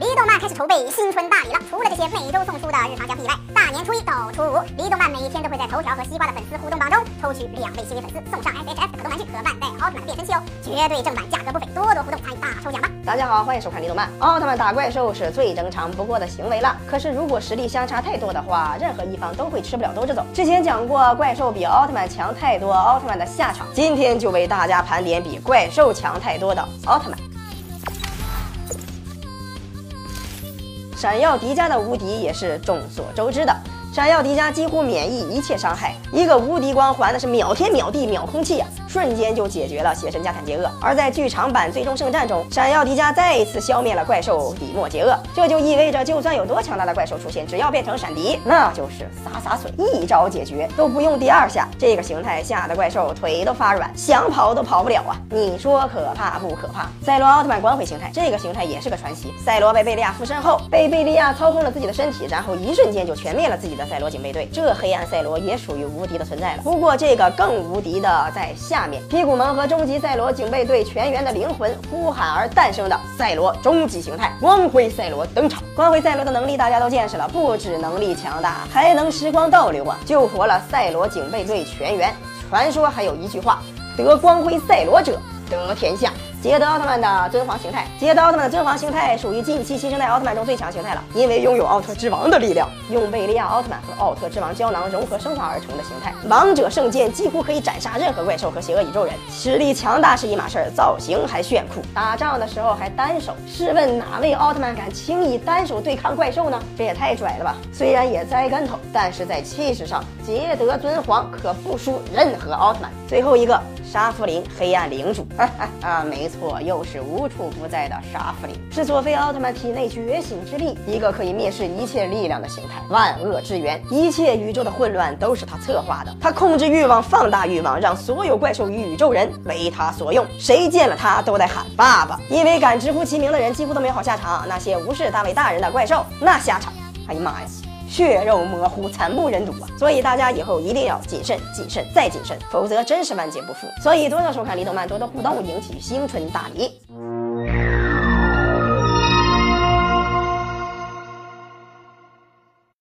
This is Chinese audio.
离动漫开始筹备新春大礼了，除了这些每周送出的日常奖品以外，大年初一到初五，离动漫每天都会在头条和西瓜的粉丝互动榜中抽取两位幸运粉丝，送上 S H F 可动玩具和万代奥特曼变身器哦，绝对正版，价格不菲，多多互动参与大抽奖吧！大家好，欢迎收看离动漫。奥特曼打怪兽是最正常不过的行为了，可是如果实力相差太多的话，任何一方都会吃不了兜着走。之前讲过怪兽比奥特曼强太多，奥特曼的下场，今天就为大家盘点比怪兽强太多的奥特曼。闪耀迪迦的无敌也是众所周知的。闪耀迪迦几乎免疫一切伤害，一个无敌光环那是秒天秒地秒空气呀，瞬间就解决了邪神加坦杰厄。而在剧场版最终圣战中，闪耀迪迦再一次消灭了怪兽底莫杰厄，这就意味着就算有多强大的怪兽出现，只要变成闪迪，那就是洒洒水，一招解决都不用第二下。这个形态吓得怪兽腿都发软，想跑都跑不了啊！你说可怕不可怕？赛罗奥特曼光辉形态，这个形态也是个传奇。赛罗被贝利亚附身后，被贝利亚操控了自己的身体，然后一瞬间就全灭了自己的。赛罗警备队，这黑暗赛罗也属于无敌的存在了。不过这个更无敌的在下下面，皮古蒙和终极赛罗警备队全员的灵魂呼喊而诞生的赛罗终极形态光辉赛罗登场。光辉赛罗的能力大家都见识了，不止能力强大，还能时光倒流啊，救活了赛罗警备队全员。传说还有一句话：得光辉赛罗者得天下。捷德奥特曼的尊皇形态，捷德奥特曼的尊皇形态属于近期新生代奥特曼中最强形态了，因为拥有奥特之王的力量，用贝利亚奥特曼和奥特之王胶囊融合升华而成的形态。王者圣剑几乎可以斩杀任何怪兽和邪恶宇宙人，实力强大是一码事儿，造型还炫酷，打仗的时候还单手。试问哪位奥特曼敢轻易单手对抗怪兽呢？这也太拽了吧！虽然也栽跟头，但是在气势上，捷德尊皇可不输任何奥特曼。最后一个。沙弗林，黑暗领主，哈哈啊，没错，又是无处不在的沙弗林，是佐菲奥特曼体内觉醒之力，一个可以蔑视一切力量的形态，万恶之源，一切宇宙的混乱都是他策划的，他控制欲望，放大欲望，让所有怪兽与宇宙人为他所用，谁见了他都得喊爸爸，因为敢直呼其名的人几乎都没有好下场，那些无视大卫大人的怪兽，那下场，哎呀妈呀！血肉模糊，惨不忍睹啊！所以大家以后一定要谨慎、谨慎再谨慎，否则真是万劫不复。所以多多收看李动漫，多多互动，赢取新春大礼。